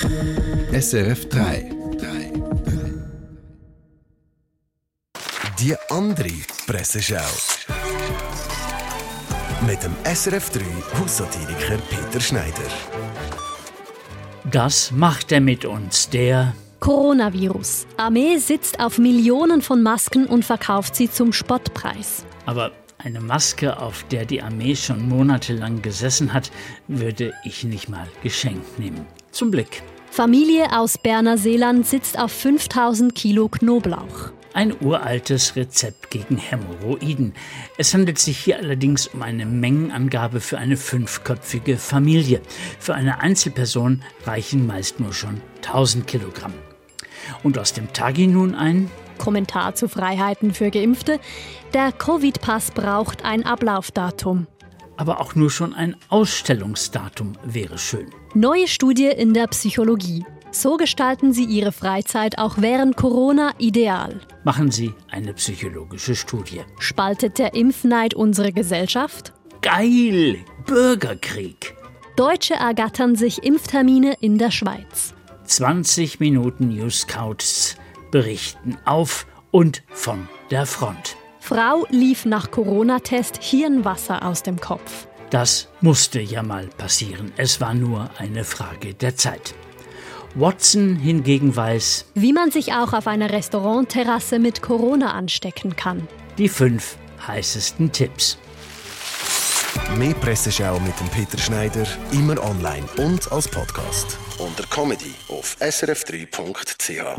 SRF 3. Die andere Presseschau. Mit dem SRF 3 Haussatiriker Peter Schneider. Das macht er mit uns, der Coronavirus. Armee sitzt auf Millionen von Masken und verkauft sie zum Spottpreis. Aber eine Maske, auf der die Armee schon monatelang gesessen hat, würde ich nicht mal geschenkt nehmen. Zum Blick. Familie aus Berner Seeland sitzt auf 5000 Kilo Knoblauch. Ein uraltes Rezept gegen Hämorrhoiden. Es handelt sich hier allerdings um eine Mengenangabe für eine fünfköpfige Familie. Für eine Einzelperson reichen meist nur schon 1000 Kilogramm. Und aus dem Tagi nun ein Kommentar zu Freiheiten für Geimpfte. Der Covid-Pass braucht ein Ablaufdatum. Aber auch nur schon ein Ausstellungsdatum wäre schön. Neue Studie in der Psychologie. So gestalten Sie Ihre Freizeit auch während Corona ideal. Machen Sie eine psychologische Studie. Spaltet der Impfneid unsere Gesellschaft? Geil! Bürgerkrieg! Deutsche ergattern sich Impftermine in der Schweiz. 20 Minuten News Scouts berichten auf und von der Front. Frau lief nach Corona-Test Hirnwasser aus dem Kopf. Das musste ja mal passieren. Es war nur eine Frage der Zeit. Watson hingegen weiß Wie man sich auch auf einer Restaurantterrasse mit Corona anstecken kann. die fünf heißesten Tipps. Mehr Presseschau mit dem Peter Schneider, immer online und als Podcast. Unter Comedy auf srf3.ch.